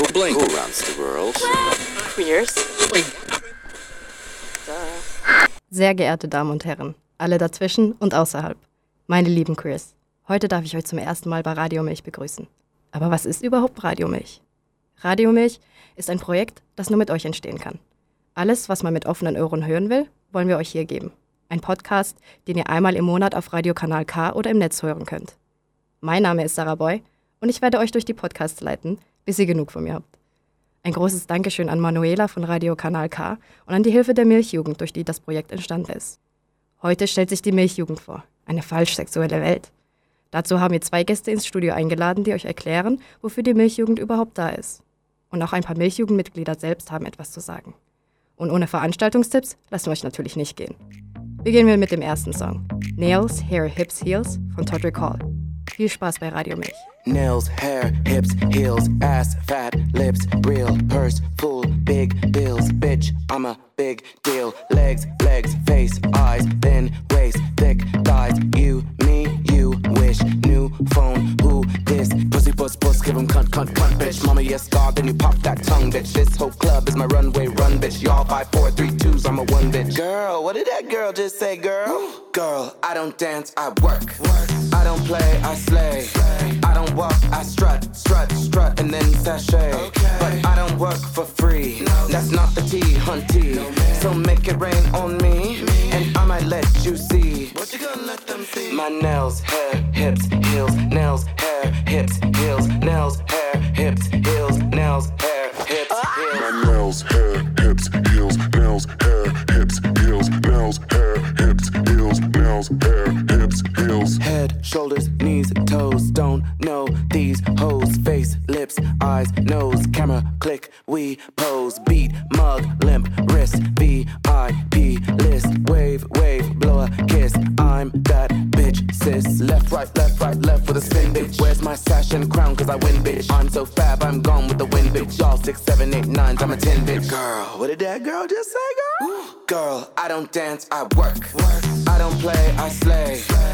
Who, blink. Who runs the world? Queers. Sehr geehrte Damen und Herren, alle dazwischen und außerhalb, meine lieben Queers, heute darf ich euch zum ersten Mal bei Radio Milch begrüßen. Aber was ist überhaupt Radio Milch? Radio Milch ist ein Projekt, das nur mit euch entstehen kann. Alles, was man mit offenen Ohren hören will, wollen wir euch hier geben. Ein Podcast, den ihr einmal im Monat auf Radiokanal K oder im Netz hören könnt. Mein Name ist Sarah Boy und ich werde euch durch die Podcasts leiten, bis ihr genug von mir habt. Ein großes Dankeschön an Manuela von Radio Kanal K und an die Hilfe der Milchjugend, durch die das Projekt entstanden ist. Heute stellt sich die Milchjugend vor, eine falsch sexuelle Welt. Dazu haben wir zwei Gäste ins Studio eingeladen, die euch erklären, wofür die Milchjugend überhaupt da ist. Und auch ein paar Milchjugendmitglieder selbst haben etwas zu sagen. Und ohne Veranstaltungstipps lassen wir euch natürlich nicht gehen. Beginnen wir mit dem ersten Song. Nails, Hair, Hips, Heels von Todrick Hall. Viel Spaß bei Radio Milch. Nails, hair, hips, heels, ass, fat, lips, real, purse, full, big bills, bitch, I'm a big deal. Legs, legs, face, eyes, thin waist, thick thighs. You, me, wish. New phone, who this? Pussy, puss, puss, give him cunt, cunt, cunt, bitch. Mama, yes, God, then you pop that tongue, bitch. This whole club is my runway, run, bitch. Y'all five, four, three, twos, I'm a one, bitch. Girl, what did that girl just say, girl? Girl, I don't dance, I work. I don't play, I slay. I don't walk, I strut, strut, strut, and then sashay. But I don't work for free. That's not the T, hunty. So make it rain on me, I let you see. What you gonna let them see? My nails, hair, hips, heels, nails, hair, hips, heels, nails, hair, hips, heels, nails, hair, hips, ah! heels. My nails, hair, hips, heels, nails, hair, dance, I work. work. I don't play, I slay. I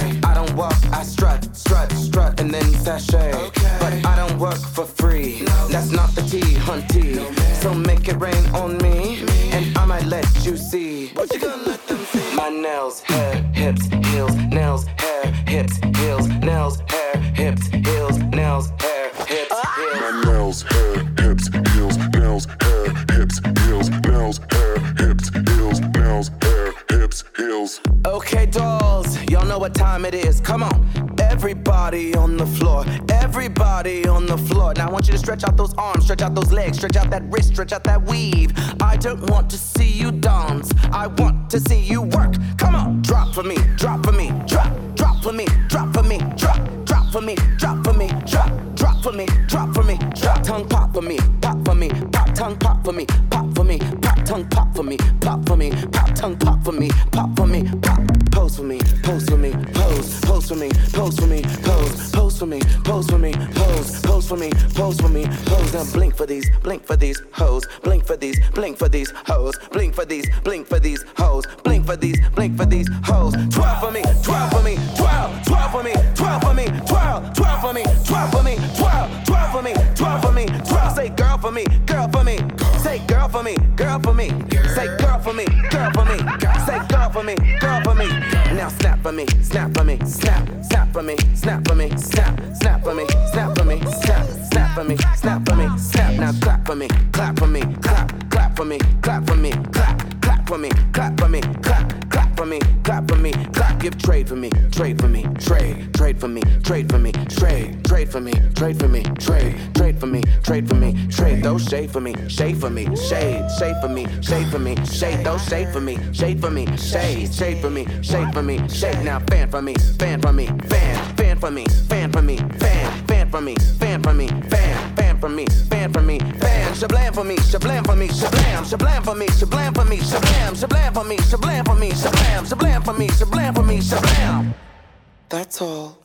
me, twirl, twirl for me, twirl for me, twirl, twirl for me, twirl for me, twirl. Say girl for me, girl for me, say girl for me, girl for me, say girl for me, girl for me, say girl for me, girl for me. Now snap for me, snap for me, snap, snap for me, snap for me, snap, snap for me, snap for me, snap, snap for me, snap for me, snap. Now clap for me, clap for me, clap, clap for me, clap for me, clap, clap for me, clap for me, Give trade for me, trade for me, trade, trade for me, trade for me, trade, trade for me, trade for me, trade, trade for me, trade for me, trade. Those shade for me, shade for me, shade, shade for me, shade for me, shade. Those shade for me, shade for me, shade, shade for me, shade for me, shade. Now fan for me, fan for me, fan, fan for me, fan for me, fan, fan for me, fan for me, fan, fan for me, fan for me, fan. Shablam for me, shablam for me, shablam, shablam for me, shablam for me, shablam, shablam for me, shablam for me, shablam, shablam for me, shablam for me, shablam. That's all.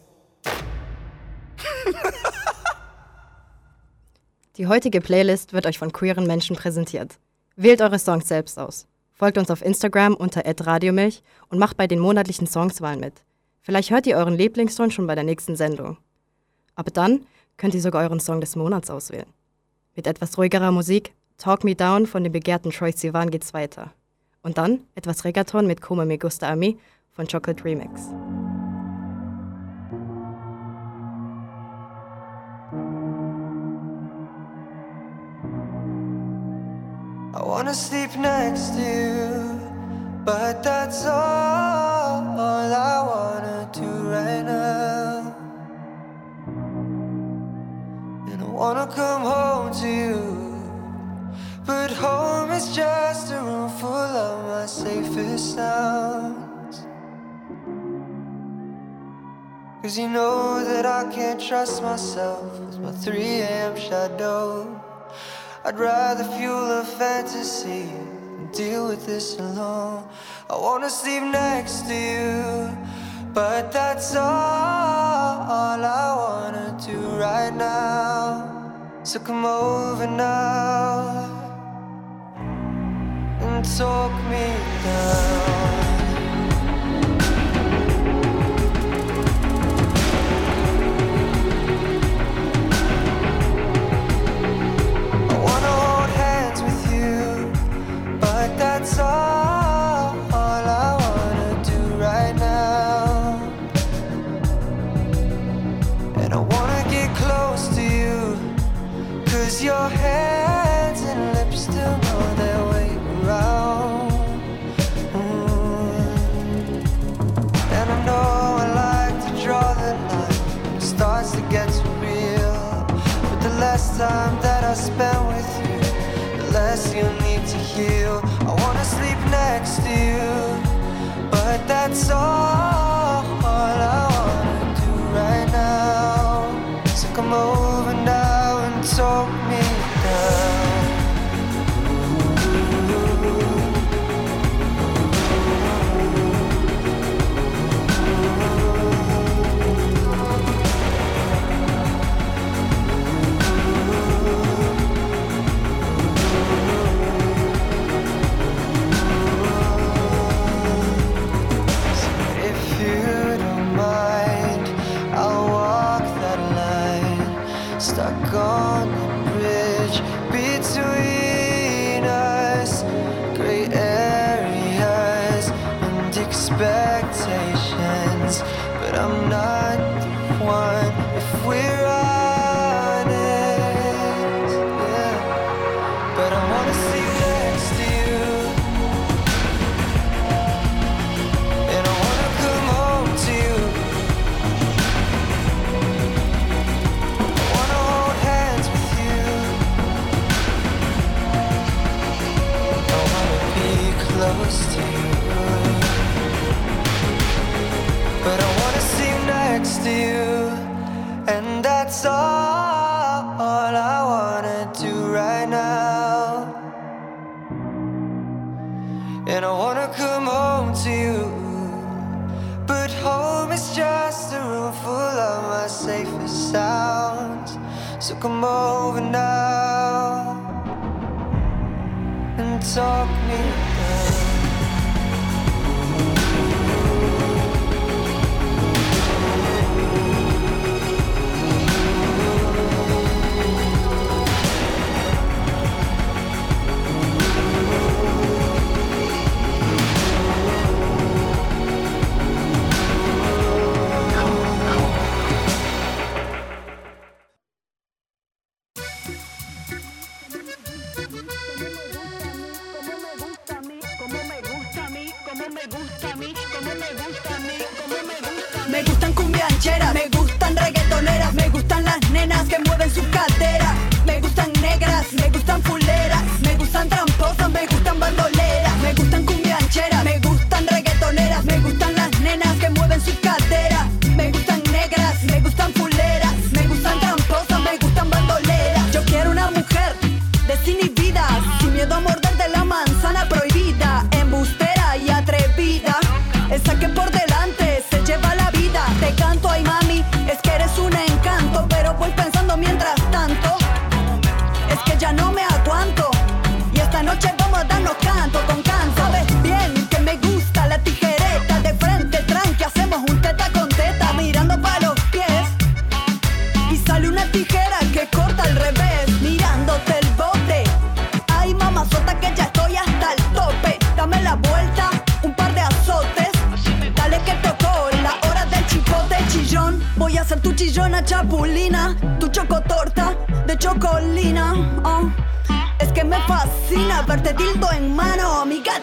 Die heutige Playlist wird euch von queeren Menschen präsentiert. Wählt eure Songs selbst aus. Folgt uns auf Instagram unter @radiomilch und macht bei den monatlichen Songswahlen mit. Vielleicht hört ihr euren Lieblingssong schon bei der nächsten Sendung. Aber dann könnt ihr sogar euren Song des Monats auswählen. Mit etwas ruhigerer Musik, Talk Me Down von dem begehrten Troy Sivan geht's weiter. Und dann etwas Reggaeton mit Como Me Gusta A Mi von Chocolate Remix. I wanna sleep next to you, but that's all I wanna do right now. And I wanna come home to you, but home is just a room full of my safest sounds. Cause you know that I can't trust myself with my 3 a.m. shadow. I'd rather fuel a fantasy deal with this alone. I wanna sleep next to you, but that's all, I wanna do right now. So come over now and talk me down. I spend with you, the less you need to heal. I wanna sleep next to you, but that's all, Stuck on the bridge between us. Gray areas and expectations. But I'm not the one to you. And that's all, I wanna do right now. And I wanna come home to you. But home is just a room full of my safest sounds. So come over now and talk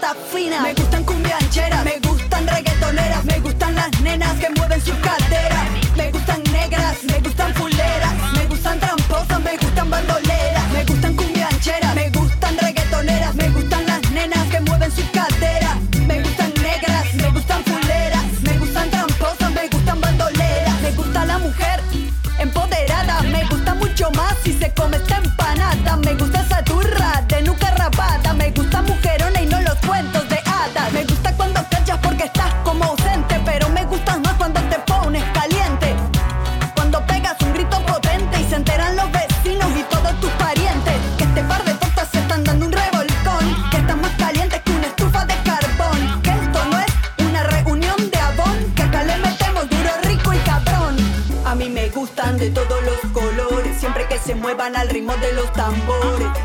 Safina. Me gustan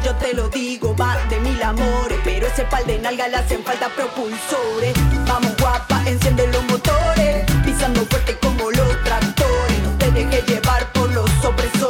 Yo te lo digo, va de mil amores, pero ese pal de nalga le hacen falta propulsores. Vamos guapa, enciende los motores, pisando fuerte como los tractores. No te dejes llevar por los opresores.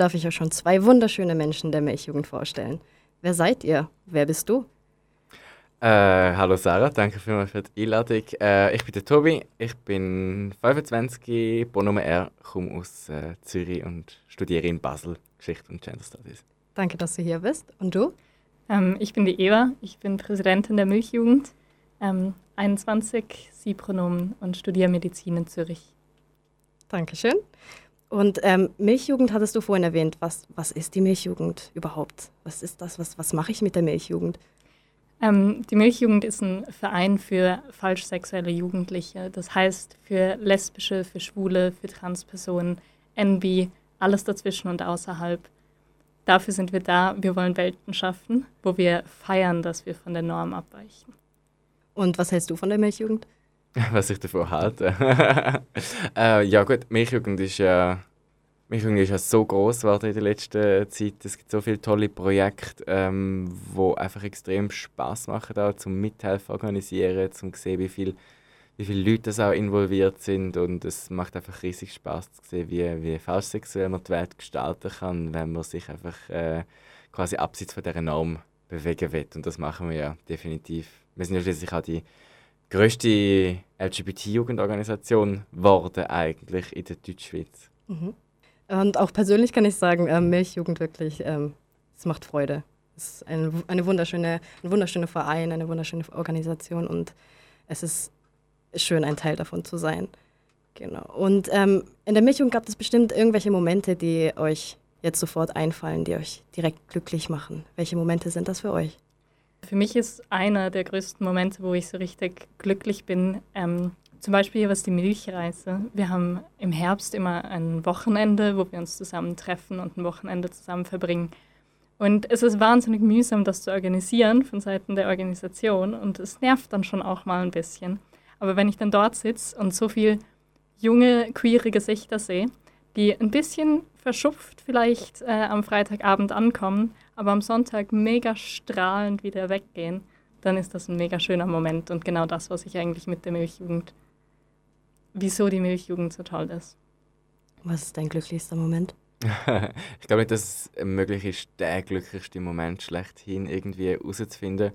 Darf ich euch schon zwei wunderschöne Menschen der Milchjugend vorstellen. Wer seid ihr? Wer bist du? Äh, hallo Sarah, danke vielmals für die Einladung. Äh, ich bin der Tobi, ich bin 25, Bonummer R, komme aus äh, Zürich und studiere in Basel Geschichte und Gender Studies. Danke, dass du hier bist. Und du? Ähm, ich bin die Eva, ich bin Präsidentin der Milchjugend, ähm, 21, Sie-Pronomen und studiere Medizin in Zürich. Dankeschön. Und ähm, Milchjugend hattest du vorhin erwähnt. Was, was ist die Milchjugend überhaupt? Was ist das? Was, was mache ich mit der Milchjugend? Ähm, die Milchjugend ist ein Verein für falsch sexuelle Jugendliche. Das heißt für lesbische, für schwule, für Transpersonen, NB, alles dazwischen und außerhalb. Dafür sind wir da. Wir wollen Welten schaffen, wo wir feiern, dass wir von der Norm abweichen. Und was hältst du von der Milchjugend? Was ich davon halte? äh, ja gut, Milchjugend ist ja, Milchjugend ist ja so groß geworden in der letzten Zeit. Es gibt so viele tolle Projekte, ähm, einfach extrem Spaß machen, auch zum Mithelfen organisieren, zum sehen, wie viel wie viele Leute das auch involviert sind und es macht einfach riesig Spaß zu sehen, wie, wie falsch sexuell man die Welt gestalten kann, wenn man sich einfach äh, quasi abseits von dieser Norm bewegen will. Und das machen wir ja definitiv. Wir sind ja schließlich auch die grösste LGBT-Jugendorganisation geworden eigentlich in der Deutschschweiz. Und auch persönlich kann ich sagen, ähm, Milchjugend wirklich, ähm, es macht Freude. Es ist ein, eine wunderschöne, ein wunderschöner Verein, eine wunderschöne Organisation und es ist schön, ein Teil davon zu sein. Genau. Und ähm, in der Milchjugend gab es bestimmt irgendwelche Momente, die euch jetzt sofort einfallen, die euch direkt glücklich machen. Welche Momente sind das für euch? Für mich ist einer der größten Momente, wo ich so richtig glücklich bin, ähm, zum Beispiel was die Milchreise. Wir haben im Herbst immer ein Wochenende, wo wir uns zusammen treffen und ein Wochenende zusammen verbringen. Und es ist wahnsinnig mühsam, das zu organisieren von Seiten der Organisation und es nervt dann schon auch mal ein bisschen. Aber wenn ich dann dort sitze und so viel junge, queere Gesichter sehe, die ein bisschen verschupft vielleicht äh, am Freitagabend ankommen, aber am Sonntag mega strahlend wieder weggehen, dann ist das ein mega schöner Moment und genau das, was ich eigentlich mit der Milchjugend, wieso die Milchjugend so toll ist. Was ist dein glücklichster Moment? ich glaube nicht, dass es möglich ist, den glücklichsten Moment schlechthin irgendwie herauszufinden.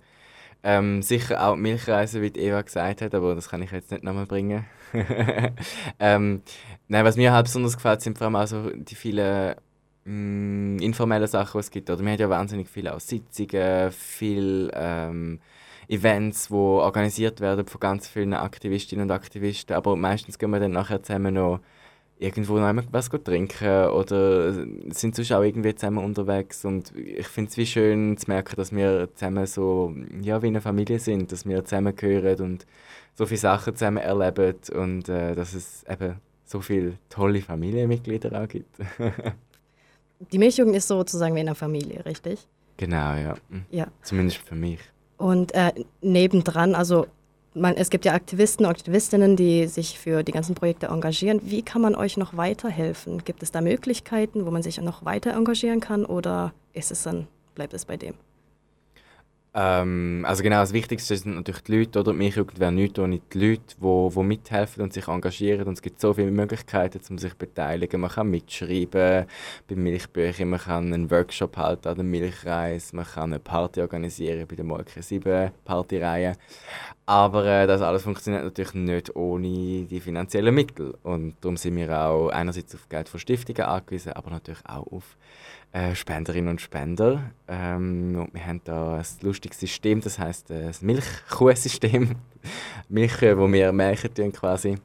Ähm, sicher auch die Milchreise, wie Eva gesagt hat, aber das kann ich jetzt nicht nochmal bringen. ähm, nein, was mir halt besonders gefällt, sind vor allem auch so die vielen mh, informellen Sachen, die es gibt. Oder wir haben ja wahnsinnig viele auch Sitzungen, viele ähm, Events, die organisiert werden von ganz vielen Aktivistinnen und Aktivisten. Aber meistens gehen wir dann nachher zusammen noch irgendwo noch einmal was trinken oder sind sonst auch irgendwie zusammen unterwegs und ich finde es wie schön zu merken, dass wir zusammen so ja, wie eine Familie sind, dass wir zusammengehören und so viele Sachen zusammen erleben und äh, dass es eben so viele tolle Familienmitglieder auch gibt. Die Milchjugend ist sozusagen wie eine Familie, richtig? genau, ja. Ja. Zumindest für mich. Und äh, nebendran, also man, es gibt ja Aktivisten und Aktivistinnen, die sich für die ganzen Projekte engagieren. Wie kann man euch noch weiterhelfen? Gibt es da Möglichkeiten, wo man sich noch weiter engagieren kann oder ist es dann, bleibt es bei dem? Ähm, also genau, das Wichtigste sind natürlich die Leute, oder? Mich wäre nichts ohne die Leute, die wo mithelfen und sich engagieren. Und es gibt so viele Möglichkeiten, um sich zu beteiligen. Man kann mitschreiben bei Milchbüchern, man kann einen Workshop halten an der Milchreise, man kann eine Party organisieren bei der Molke 7 Partyreihe. Aber äh, das alles funktioniert natürlich nicht ohne die finanziellen Mittel. Und darum sind wir auch einerseits auf Geld von Stiftungen angewiesen, aber natürlich auch auf äh, Spenderinnen und Spender. Ähm, und wir haben da ein lustiges System, das heißt äh, das Milchkuhsystem. Milch, äh, wo wir melken quasi.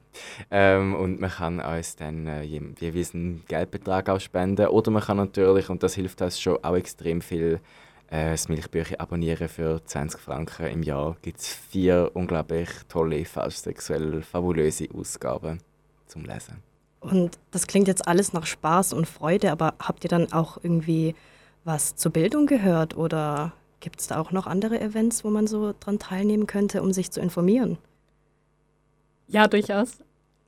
Ähm, und man kann uns dann äh, je- jeweils einen Geldbetrag auch spenden. Oder man kann natürlich, und das hilft uns schon auch extrem viel, äh, das Milchbücher abonnieren für 20 Franken im Jahr. Gibt es vier unglaublich tolle, falsch sexuell fabulöse Ausgaben zum Lesen. Und das klingt jetzt alles nach Spaß und Freude, aber habt ihr dann auch irgendwie was zur Bildung gehört oder gibt es da auch noch andere Events, wo man so dran teilnehmen könnte, um sich zu informieren? Ja, durchaus.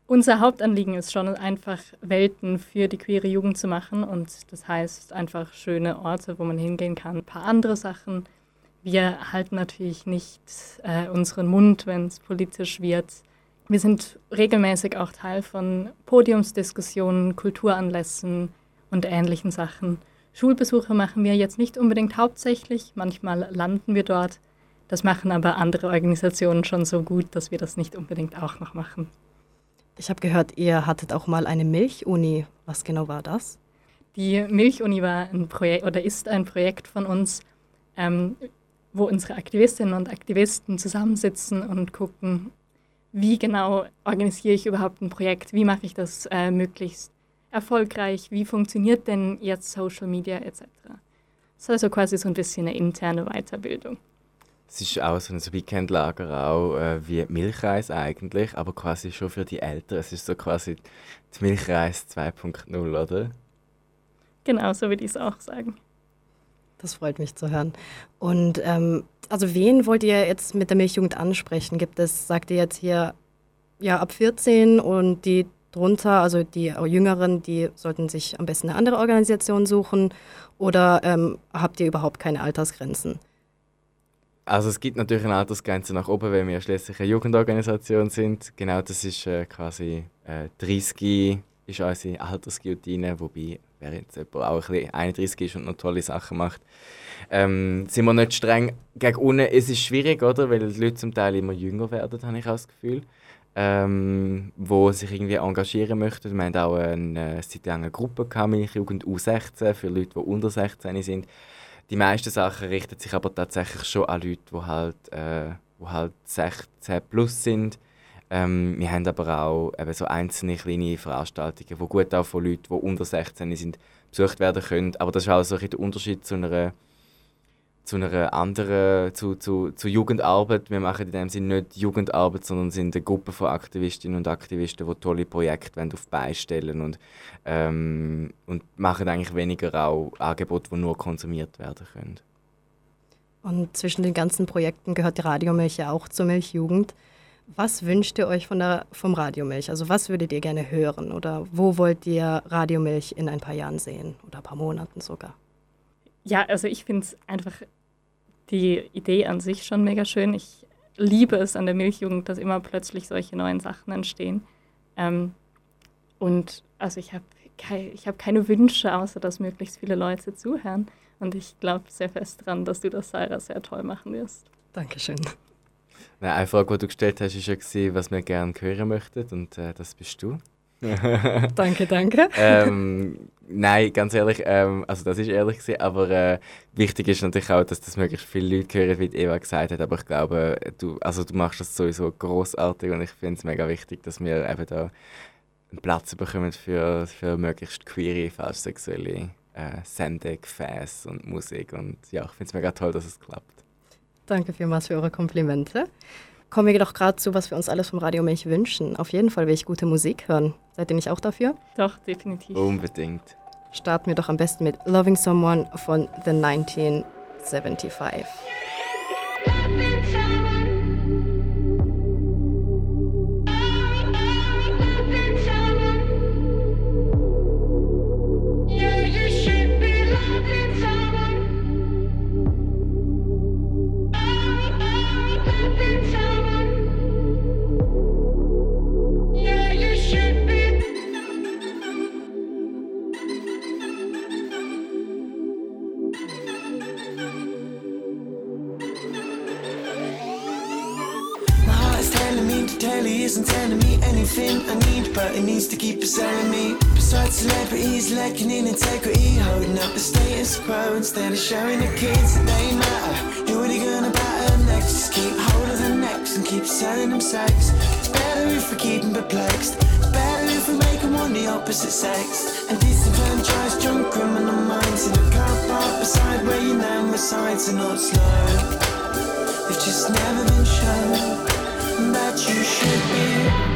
Unser Hauptanliegen ist schon einfach, Welten für die queere Jugend zu machen. Und das heißt einfach schöne Orte, wo man hingehen kann. Ein paar andere Sachen. Wir halten natürlich nicht äh, unseren Mund, wenn es politisch wird. Wir sind regelmäßig auch Teil von Podiumsdiskussionen, Kulturanlässen und ähnlichen Sachen. Schulbesuche machen wir jetzt nicht unbedingt hauptsächlich. Manchmal landen wir dort. Das machen aber andere Organisationen schon so gut, dass wir das nicht unbedingt auch noch machen. Ich habe gehört, ihr hattet auch mal eine Milchuni. Was genau war das? Die Milchuni war ein Projekt oder ist ein Projekt von uns, ähm, wo unsere Aktivistinnen und Aktivisten zusammensitzen und gucken, wie genau organisiere ich überhaupt ein Projekt, wie mache ich das äh, möglichst erfolgreich, wie funktioniert denn jetzt Social Media etc. Das ist also quasi so ein bisschen eine interne Weiterbildung. Es ist auch so ein Weekendlager auch äh, wie Milchreis eigentlich, aber quasi schon für die Eltern. Es ist so quasi die Milchreis 2.0, oder? Genau, so würde ich es auch sagen. Das freut mich zu hören. Und ähm, also wen wollt ihr jetzt mit der Milchjugend ansprechen? Gibt es, sagt ihr jetzt hier, ja, ab 14 und die drunter, also die Jüngeren, die sollten sich am besten eine andere Organisation suchen? Oder ähm, habt ihr überhaupt keine Altersgrenzen? Also es gibt natürlich eine Altersgrenze nach oben, weil wir schließlich eine Jugendorganisation sind. Genau, das ist äh, quasi äh, 30 ist unsere Altersguillotine, wobei wer jetzt jemand auch ein bisschen 31 ist und noch tolle Sachen macht, ähm, sind wir nicht streng gegen unten. Es ist schwierig, oder? Weil die Leute zum Teil immer jünger werden, habe ich auch das Gefühl. Ähm, wo sich irgendwie engagieren möchten. Wir haben auch eine, seit eine Gruppe gehabt, Milchjugend U16, für Leute, die unter 16 sind. Die meisten Sachen richten sich aber tatsächlich schon an Leute, die halt, äh, die halt 16 plus sind. Ähm, wir haben aber auch eben so einzelne kleine Veranstaltungen, die gut auch von Leuten, die unter 16 sind, besucht werden können. Aber das ist auch so ein der Unterschied zu einer, zu einer anderen, zu, zu, zu Jugendarbeit. Wir machen in dem Sinne nicht Jugendarbeit, sondern sind eine Gruppe von Aktivistinnen und Aktivisten, die tolle Projekte wollen auf die Beine stellen und, ähm, und machen eigentlich weniger auch Angebote, die nur konsumiert werden können. Und zwischen den ganzen Projekten gehört die Radiomilch ja auch zur Milchjugend. Was wünscht ihr euch von der, vom Radiomilch? Also was würdet ihr gerne hören? Oder wo wollt ihr Radiomilch in ein paar Jahren sehen? Oder ein paar Monaten sogar? Ja, also ich finde es einfach die Idee an sich schon mega schön. Ich liebe es an der Milchjugend, dass immer plötzlich solche neuen Sachen entstehen. Ähm, und also ich habe kei ich hab keine Wünsche, außer dass möglichst viele Leute zuhören. Und ich glaube sehr fest daran, dass du das, Sarah, sehr toll machen wirst. Dankeschön. Nein, eine Frage, die du gestellt hast, war ja, was wir gerne hören möchten. Und äh, das bist du. Danke, danke. ähm, nein, ganz ehrlich, ähm, also das ist ehrlich gewesen, aber äh, wichtig ist natürlich auch, dass das möglichst viele Leute hören, wie Eva gesagt hat. Aber ich glaube, du, also du machst das sowieso großartig und ich finde es mega wichtig, dass wir eben da einen Platz bekommen für, für möglichst queere, falschsexuelle äh, Sendung, Gefäße und Musik. Und ja, ich finde es mega toll, dass es klappt. Danke vielmals für eure Komplimente. Kommen wir doch gerade zu, was wir uns alles vom Radio Milch wünschen. Auf jeden Fall will ich gute Musik hören. Seid ihr nicht auch dafür? Doch, definitiv. Unbedingt. Starten wir doch am besten mit Loving Someone von The 1975. Lacking in integrity, holding up the status quo instead of showing the kids that they matter. Who are they gonna batter next? Just keep hold of the necks and keep selling them sex. It's better if we keep them perplexed. It's better if we make them want the opposite sex. And disenfranchised young criminal minds in a car park beside where your name resides are not slow. They've just never been shown that you should be.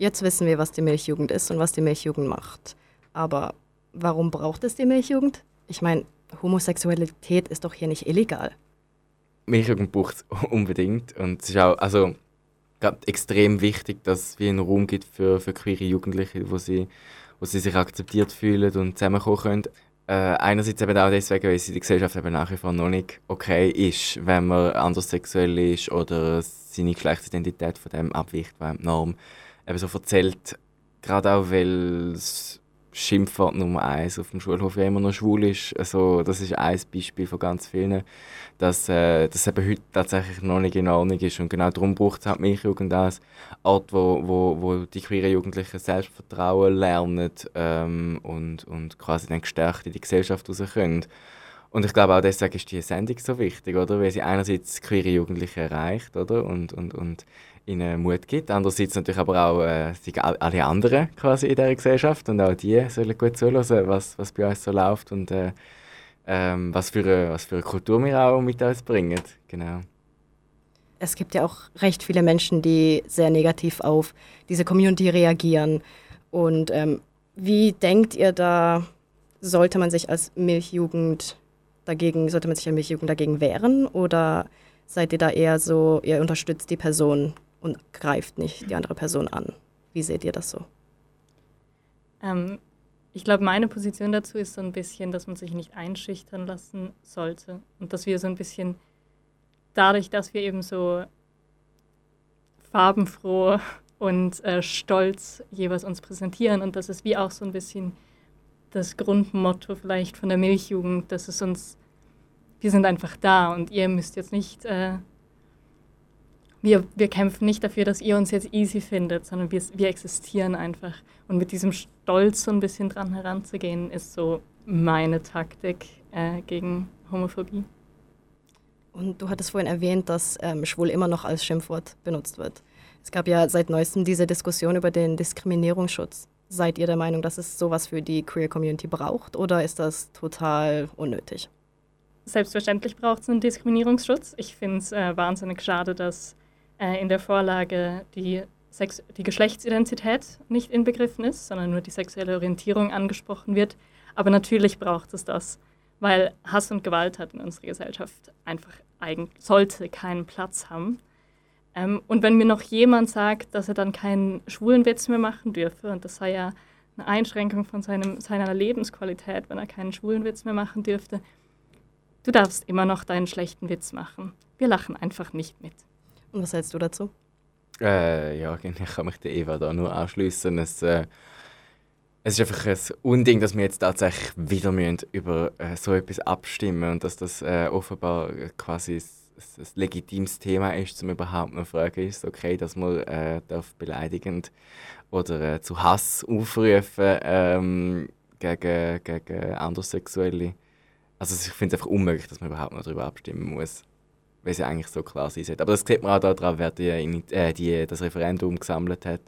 Jetzt wissen wir, was die Milchjugend ist und was die Milchjugend macht. Aber warum braucht es die Milchjugend? Ich meine, Homosexualität ist doch hier nicht illegal. Milchjugend braucht es unbedingt. Und es ist auch also, extrem wichtig, dass es einen Raum gibt für, für queere Jugendliche, wo sie, wo sie sich akzeptiert fühlen und zusammenkommen können. Äh, einerseits eben auch deswegen, weil es in der Gesellschaft eben nach wie vor noch nicht okay ist, wenn man anderssexuell ist oder seine Geschlechtsidentität von dem abweicht, was die Norm eben so erzählt. Gerade auch, weil es Schimpfwort Nummer eins auf dem Schulhof ja immer noch schwul ist. Also, das ist ein Beispiel von ganz vielen, dass äh, das eben heute tatsächlich noch nicht in Ordnung ist. Und genau darum braucht es halt Milchjugend als Ort, wo, wo, wo die queeren Jugendlichen Selbstvertrauen lernen ähm, und, und quasi dann gestärkt in die Gesellschaft raus können. Und ich glaube auch deswegen ist diese Sendung so wichtig, oder? Weil sie einerseits queere Jugendliche erreicht, oder? Und, und, und ihnen Mut gibt. Andererseits natürlich aber auch äh, alle anderen quasi in dieser Gesellschaft und auch die sollen gut zuhören, was, was bei uns so läuft und äh, ähm, was, für eine, was für eine Kultur wir auch mit uns bringen. Genau. Es gibt ja auch recht viele Menschen, die sehr negativ auf diese Community reagieren. Und ähm, wie denkt ihr da, sollte man sich als Milchjugend dagegen, sollte man sich als Milchjugend dagegen wehren? Oder seid ihr da eher so, ihr unterstützt die Person und greift nicht die andere Person an? Wie seht ihr das so? Ähm, ich glaube, meine Position dazu ist so ein bisschen, dass man sich nicht einschüchtern lassen sollte und dass wir so ein bisschen dadurch, dass wir eben so farbenfroh und äh, stolz jeweils uns präsentieren und das ist wie auch so ein bisschen das Grundmotto vielleicht von der Milchjugend, dass es uns, wir sind einfach da und ihr müsst jetzt nicht, äh, wir, wir kämpfen nicht dafür, dass ihr uns jetzt easy findet, sondern wir, wir existieren einfach. Und mit diesem Stolz so ein bisschen dran heranzugehen, ist so meine Taktik äh, gegen Homophobie. Und du hattest vorhin erwähnt, dass ähm, schwul immer noch als Schimpfwort benutzt wird. Es gab ja seit neuestem diese Diskussion über den Diskriminierungsschutz. Seid ihr der Meinung, dass es sowas für die Queer Community braucht oder ist das total unnötig? Selbstverständlich braucht es einen Diskriminierungsschutz. Ich finde es äh, wahnsinnig schade, dass äh, in der Vorlage die, Sex die Geschlechtsidentität nicht inbegriffen ist, sondern nur die sexuelle Orientierung angesprochen wird. Aber natürlich braucht es das, weil Hass und Gewalt hat in unserer Gesellschaft einfach eigen sollte keinen Platz haben. Ähm, und wenn mir noch jemand sagt, dass er dann keinen schwulen Witz mehr machen dürfe, und das sei ja eine Einschränkung von seinem, seiner Lebensqualität, wenn er keinen schwulen Witz mehr machen dürfte, du darfst immer noch deinen schlechten Witz machen. Wir lachen einfach nicht mit. Und was hältst du dazu? Äh, ja, ich kann mich der Eva da nur anschließen. Es, äh, es ist einfach ein Unding, dass wir jetzt tatsächlich wieder müssen über äh, so etwas abstimmen und dass das äh, offenbar quasi ein legitimes Thema ist, um überhaupt zu fragen, ist okay, dass man äh, darf beleidigend oder äh, zu Hass aufrufen ähm, gegen, gegen Anderssexuelle. Also ich finde es einfach unmöglich, dass man überhaupt noch darüber abstimmen muss, weil es ja eigentlich so klar sein sollte. Aber das sieht man auch daran, wer die, äh, die, das Referendum gesammelt hat,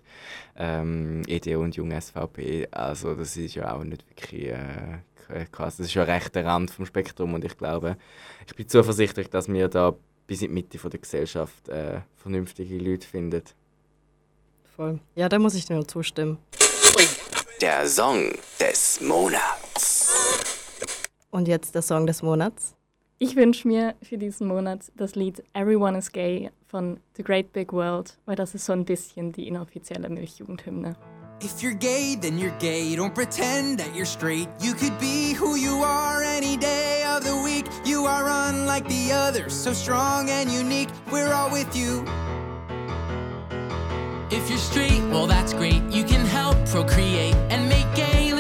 ähm, EDU und Jung SVP. Also das ist ja auch nicht wirklich äh, krass. Das ist ja recht der Rand vom Spektrum und ich glaube, ich bin zuversichtlich, dass wir da bis in die Mitte von der Gesellschaft äh, vernünftige Leute finden. Voll. Ja, da muss ich dir nur zustimmen. Der Song des Monats. Und jetzt der Song des Monats. Ich wünsche mir für diesen Monat das Lied Everyone is Gay von The Great Big World, weil das ist so ein bisschen die inoffizielle Milchjugendhymne. If you're gay, then you're gay. Don't pretend that you're straight. You could be who you are any day of the week. You are unlike the others, so strong and unique. We're all with you. If you're straight, well, that's great. You can help procreate and make gay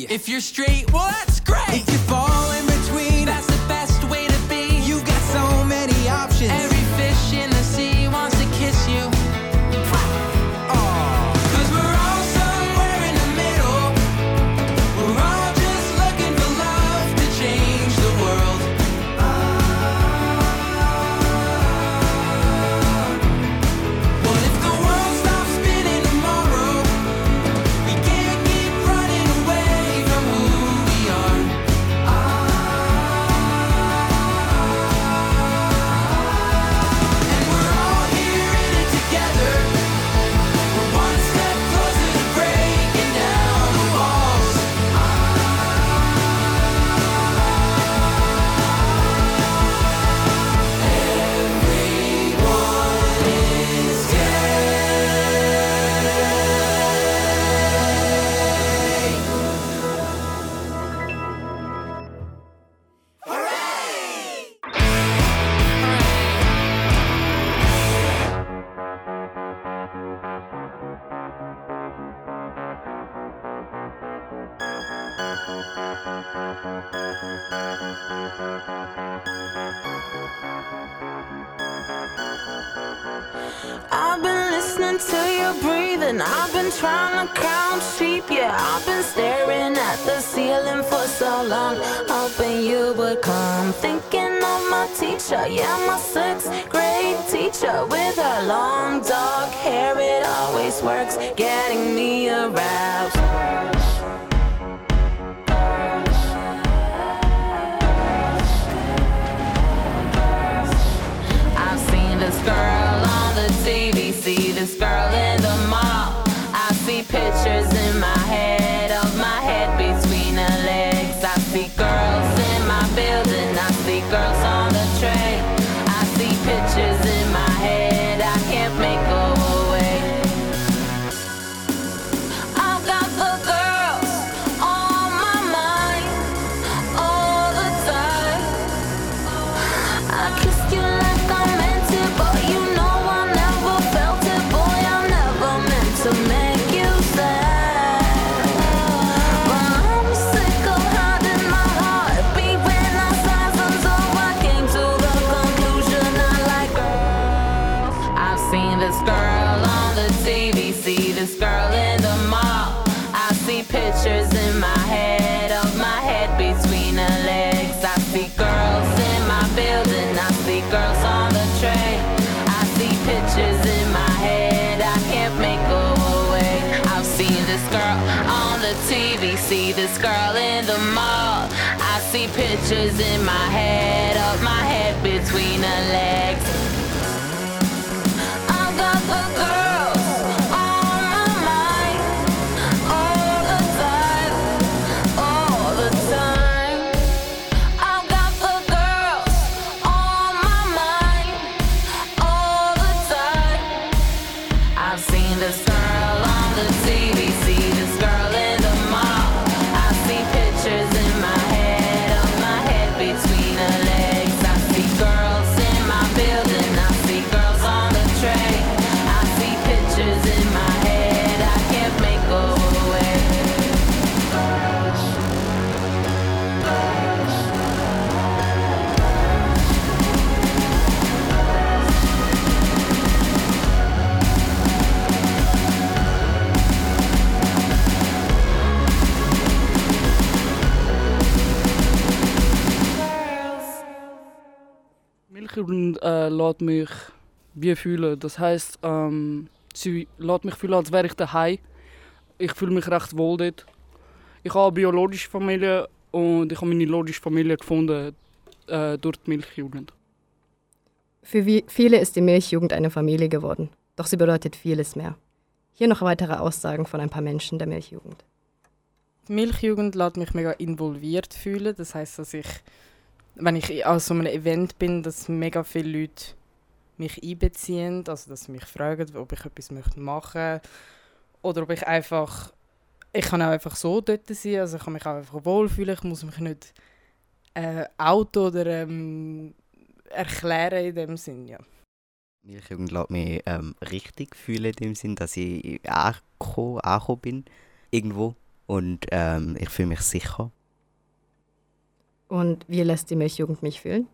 If you're straight, well, that's great. If you fall this girl in the mall. I see pictures in my head of my head between her legs. Milchjugend äh, lässt mich wie fühlen. Das heisst, ähm, sie lässt mich fühlen, als wäre ich daheim. Ich fühle mich recht wohl dort. Ich habe eine biologische Familie und ich habe meine logische Familie gefunden äh, durch die Milchjugend. Für wie viele ist die Milchjugend eine Familie geworden. Doch sie bedeutet vieles mehr. Hier noch weitere Aussagen von ein paar Menschen der Milchjugend. Die Milchjugend lässt mich mega involviert fühlen. Das heißt, dass ich, wenn ich an so einem Event bin, dass mega viele Leute mich einbeziehen, also dass sie mich fragen, ob ich etwas möchte machen oder ob ich einfach, ich kann auch einfach so dort sein, also ich kann mich auch einfach wohlfühlen, ich muss mich nicht äh, Auto oder ähm, erklären in dem Sinn, ja. Milchjugend lässt mich ähm, richtig fühlen in dem Sinn, dass ich angekommen, angekommen bin irgendwo und ähm, ich fühle mich sicher. Und wie lässt die Milchjugend mich fühlen?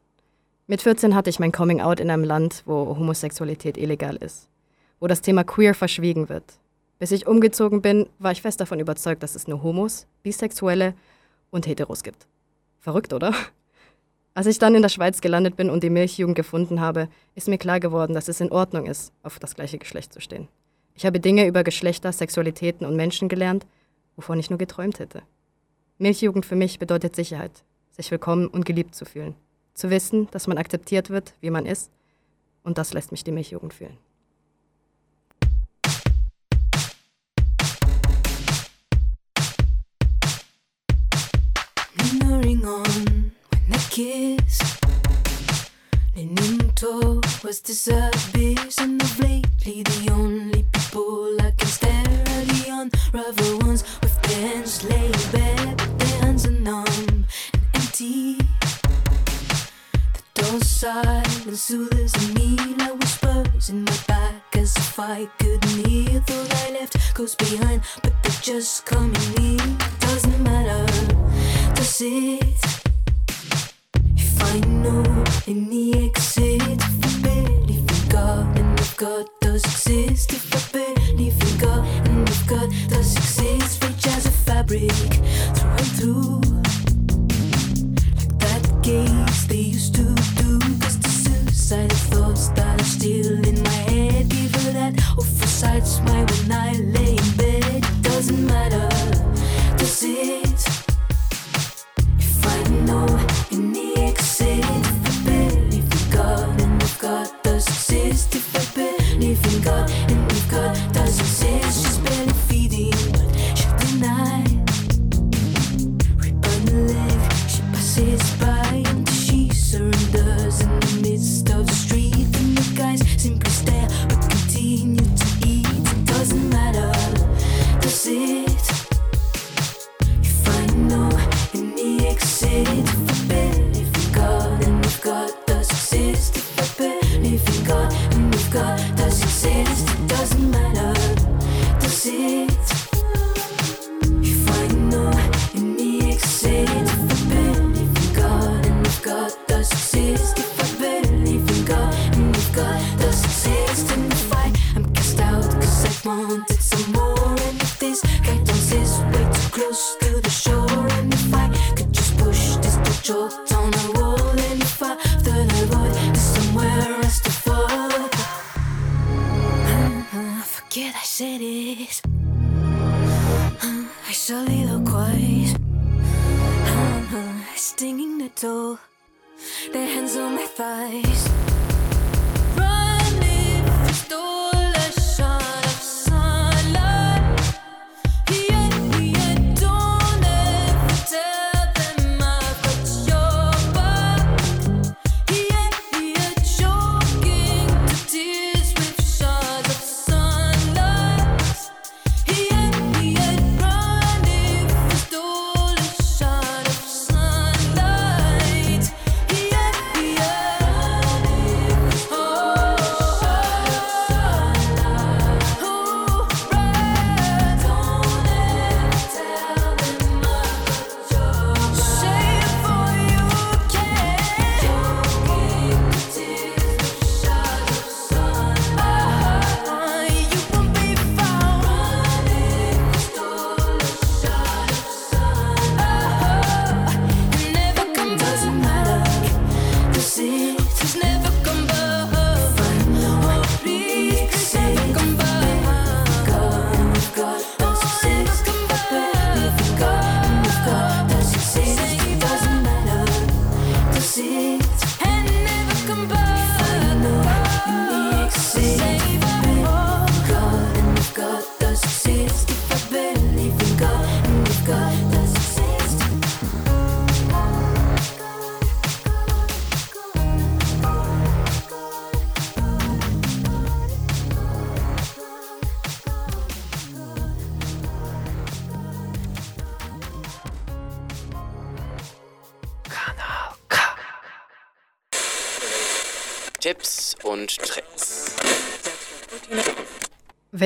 Mit 14 hatte ich mein Coming Out in einem Land, wo Homosexualität illegal ist, wo das Thema Queer verschwiegen wird. Bis ich umgezogen bin, war ich fest davon überzeugt, dass es nur Homos, Bisexuelle und Heteros gibt. Verrückt, oder? Als ich dann in der Schweiz gelandet bin und die Milchjugend gefunden habe, ist mir klar geworden, dass es in Ordnung ist, auf das gleiche Geschlecht zu stehen. Ich habe Dinge über Geschlechter, Sexualitäten und Menschen gelernt, wovon ich nur geträumt hätte. Milchjugend für mich bedeutet Sicherheit, sich willkommen und geliebt zu fühlen. Zu wissen, dass man akzeptiert wird, wie man ist. Und das lässt mich die Milchjugend fühlen. lingering on when they kissed. Leaning towards this abyss, and of lately the only people I can stare are the unravel ones with their hands laid bare, but their hands are numb empty. The door silence soothes me like whispers in my back, as if I couldn't hear. Thought I left goes behind, but they're just coming near. Doesn't matter. does it? If I know any exit, if I in God and if God does exist, if I in God and if God does exist, rich as a fabric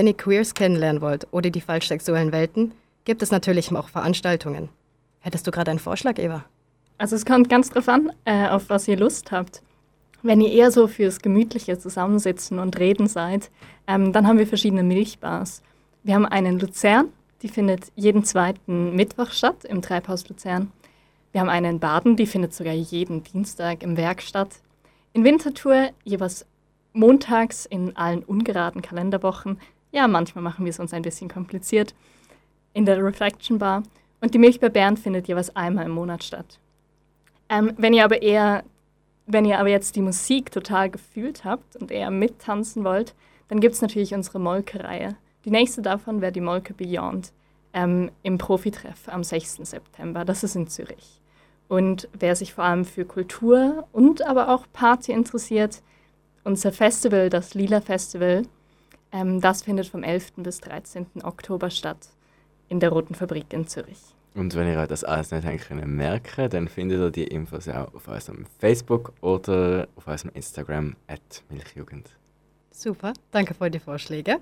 Wenn ihr Queers kennenlernen wollt oder die falsch-sexuellen Welten, gibt es natürlich auch Veranstaltungen. Hättest du gerade einen Vorschlag, Eva? Also es kommt ganz drauf an, äh, auf was ihr Lust habt. Wenn ihr eher so fürs gemütliche Zusammensitzen und Reden seid, ähm, dann haben wir verschiedene Milchbars. Wir haben eine in Luzern, die findet jeden zweiten Mittwoch statt im Treibhaus Luzern. Wir haben eine in Baden, die findet sogar jeden Dienstag im Werk statt. In Winterthur jeweils montags in allen ungeraden Kalenderwochen. Ja, manchmal machen wir es uns ein bisschen kompliziert. In der Reflection Bar. Und die Milch bei Bern findet jeweils einmal im Monat statt. Ähm, wenn ihr aber eher, wenn ihr aber jetzt die Musik total gefühlt habt und eher mittanzen wollt, dann gibt es natürlich unsere Molke-Reihe. Die nächste davon wäre die Molke Beyond ähm, im Profitreff am 6. September. Das ist in Zürich. Und wer sich vor allem für Kultur und aber auch Party interessiert, unser Festival, das Lila Festival, ähm, das findet vom 11. bis 13. Oktober statt in der Roten Fabrik in Zürich. Und wenn ihr euch das alles nicht können merken dann findet ihr die Infos auch auf unserem Facebook oder auf unserem Instagram at Milchjugend. Super, danke für die Vorschläge.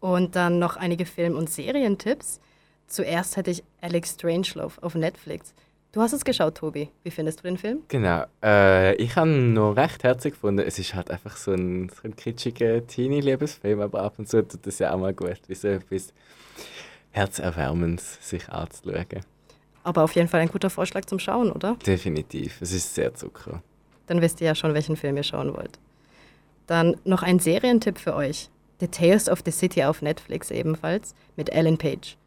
Und dann noch einige Film- und Serientipps. Zuerst hätte ich Alex Strangelove auf Netflix. Du hast es geschaut, Tobi. Wie findest du den Film? Genau. Äh, ich habe ihn noch recht herzig gefunden. Es ist halt einfach so ein, so ein kitschiger Teenie-Liebesfilm, aber ab und zu tut es ja auch mal gut, wie so etwas Herzerwärmendes sich anzuschauen. Aber auf jeden Fall ein guter Vorschlag zum Schauen, oder? Definitiv. Es ist sehr Zucker. Dann wisst ihr ja schon, welchen Film ihr schauen wollt. Dann noch ein Serientipp für euch. The Tales of the City auf Netflix ebenfalls mit Ellen Page.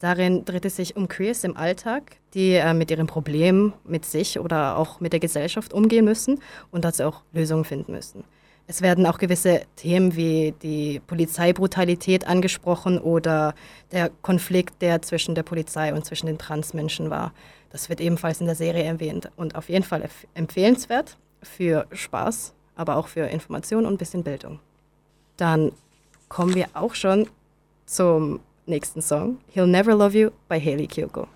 Darin dreht es sich um Queers im Alltag, die äh, mit ihren Problemen mit sich oder auch mit der Gesellschaft umgehen müssen und dazu auch Lösungen finden müssen. Es werden auch gewisse Themen wie die Polizeibrutalität angesprochen oder der Konflikt, der zwischen der Polizei und zwischen den Transmenschen war. Das wird ebenfalls in der Serie erwähnt und auf jeden Fall empf- empfehlenswert für Spaß, aber auch für Information und ein bisschen Bildung. Dann kommen wir auch schon zum nächsten Song, He'll Never Love You bei Haley Kiyoko.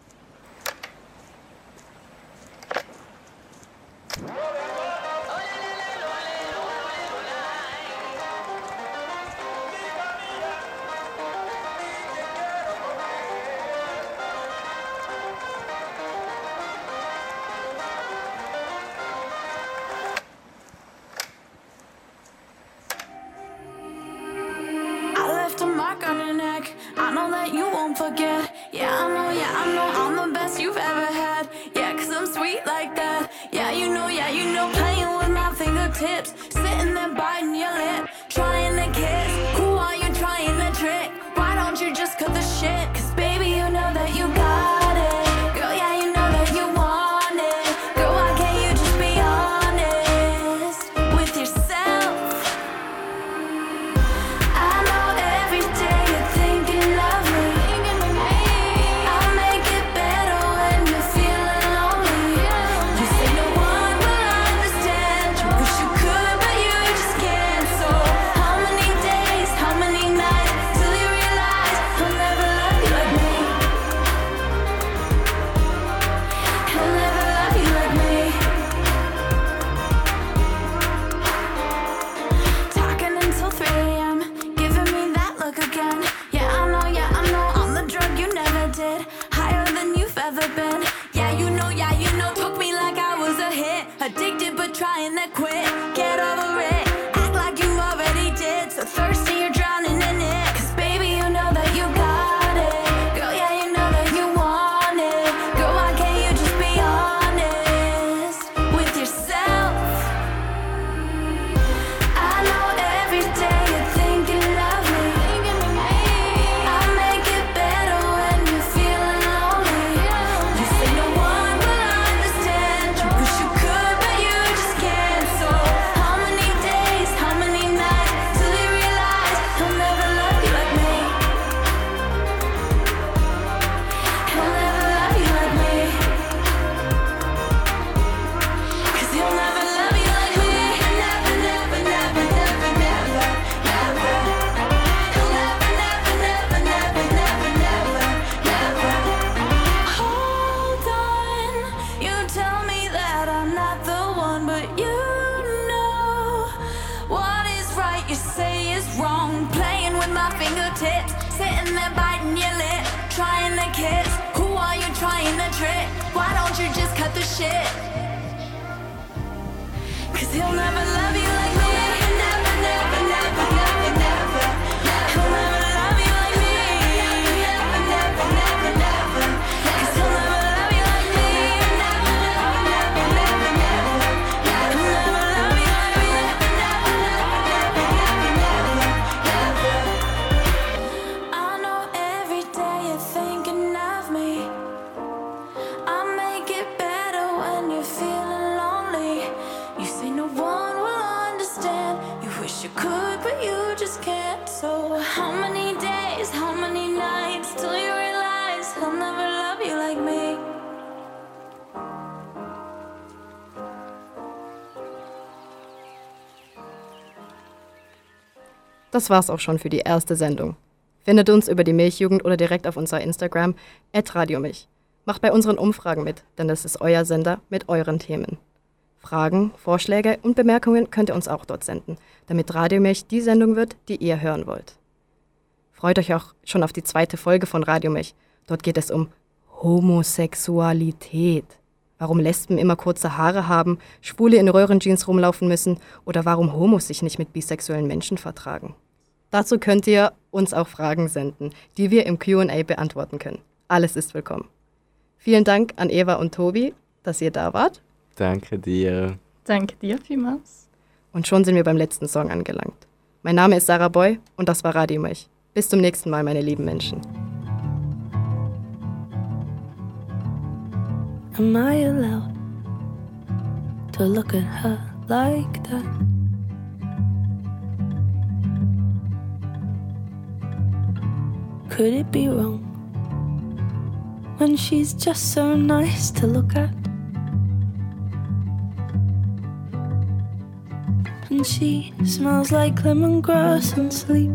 Das war's auch schon für die erste Sendung. Findet uns über die Milchjugend oder direkt auf unserer Instagram @radiomilch. Macht bei unseren Umfragen mit, denn das ist euer Sender mit euren Themen. Fragen, Vorschläge und Bemerkungen könnt ihr uns auch dort senden, damit Radiomilch die Sendung wird, die ihr hören wollt. Freut euch auch schon auf die zweite Folge von Radiomilch. Dort geht es um Homosexualität. warum Lesben immer kurze Haare haben, Schwule in Röhrenjeans rumlaufen müssen oder warum Homos sich nicht mit bisexuellen Menschen vertragen. Dazu könnt ihr uns auch Fragen senden, die wir im QA beantworten können. Alles ist willkommen. Vielen Dank an Eva und Tobi, dass ihr da wart. Danke dir. Danke dir vielmals. Und schon sind wir beim letzten Song angelangt. Mein Name ist Sarah Boy und das war Radio Milch. Bis zum nächsten Mal, meine lieben Menschen. Am I allowed to look at her like that? Could it be wrong when she's just so nice to look at? And she smells like lemongrass and sleep.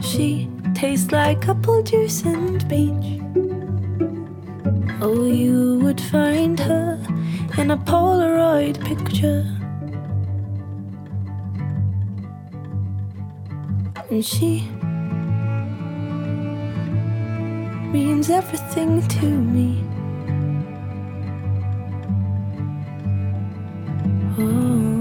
She tastes like apple juice and beach. Oh, you would find her in a Polaroid picture. And she means everything to me. Oh.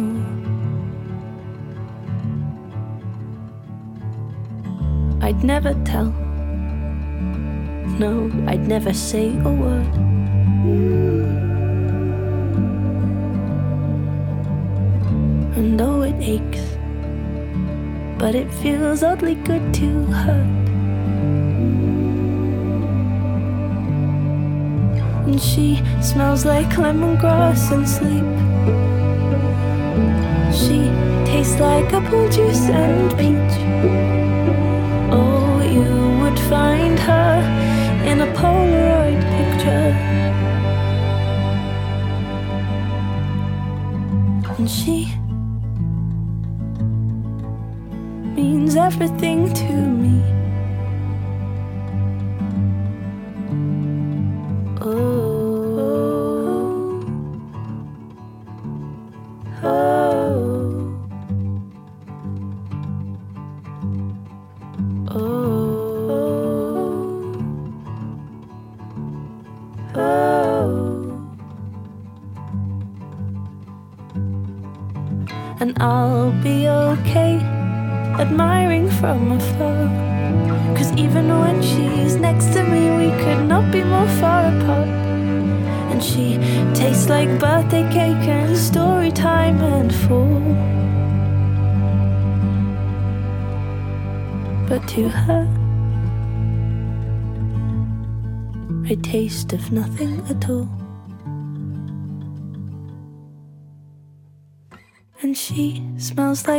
I'd never tell. No, I'd never say a word. And though it aches, but it feels oddly good to hurt. And she smells like lemongrass and sleep. She tastes like apple juice and peach. Oh, you would find her in a Polaroid picture. And she means everything to me.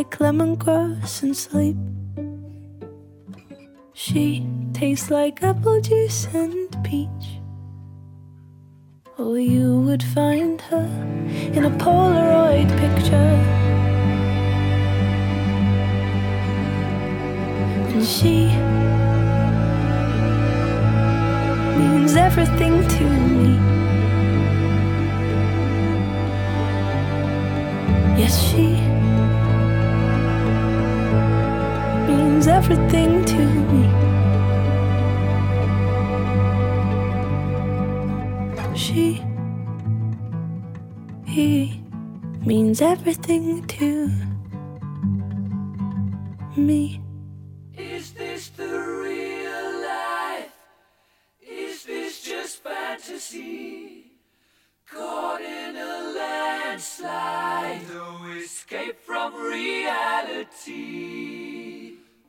Like lemongrass and sleep. She tastes like apple juice and peach. Oh, you would find her in a Polaroid picture. And she means everything to me. Yes, she everything to me. She he means everything to me. Is this the real life? Is this just fantasy? Caught in a landslide, no escape from reality.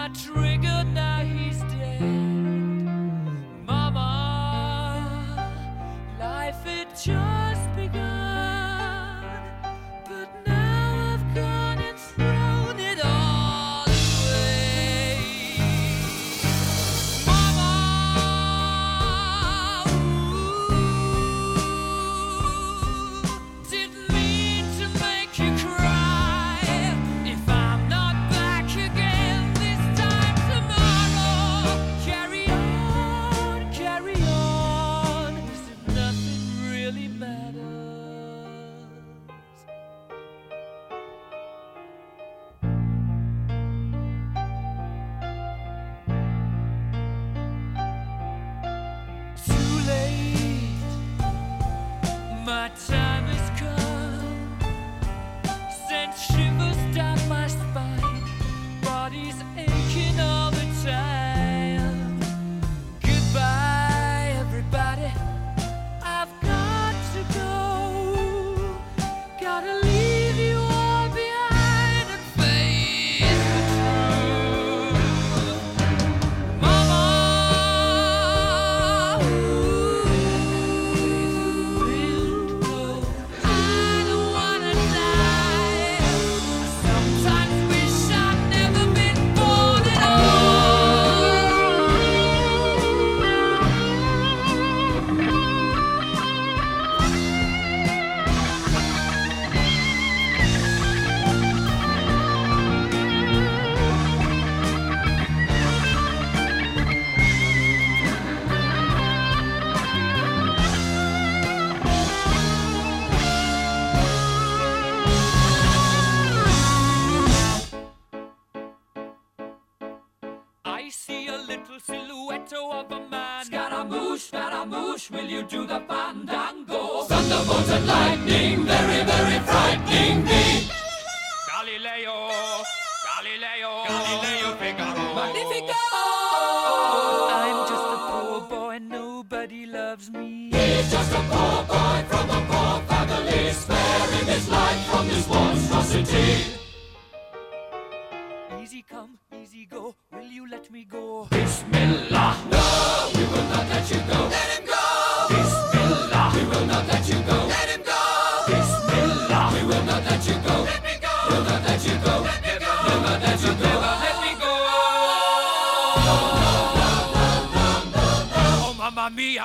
my dream.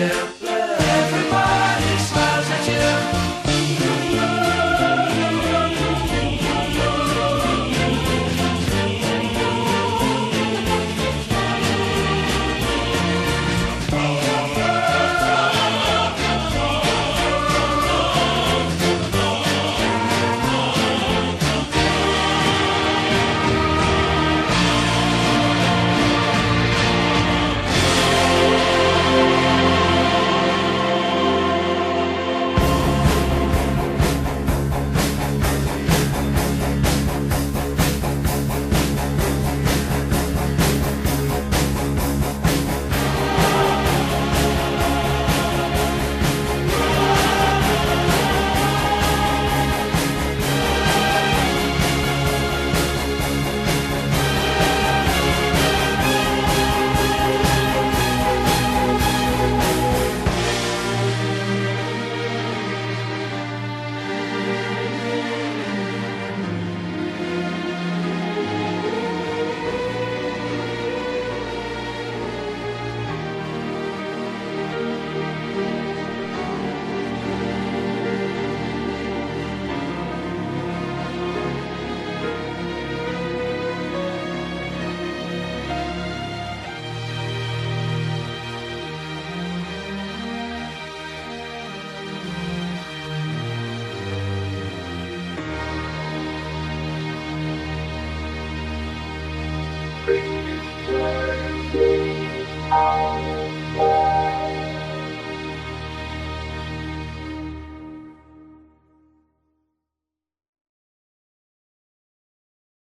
yeah.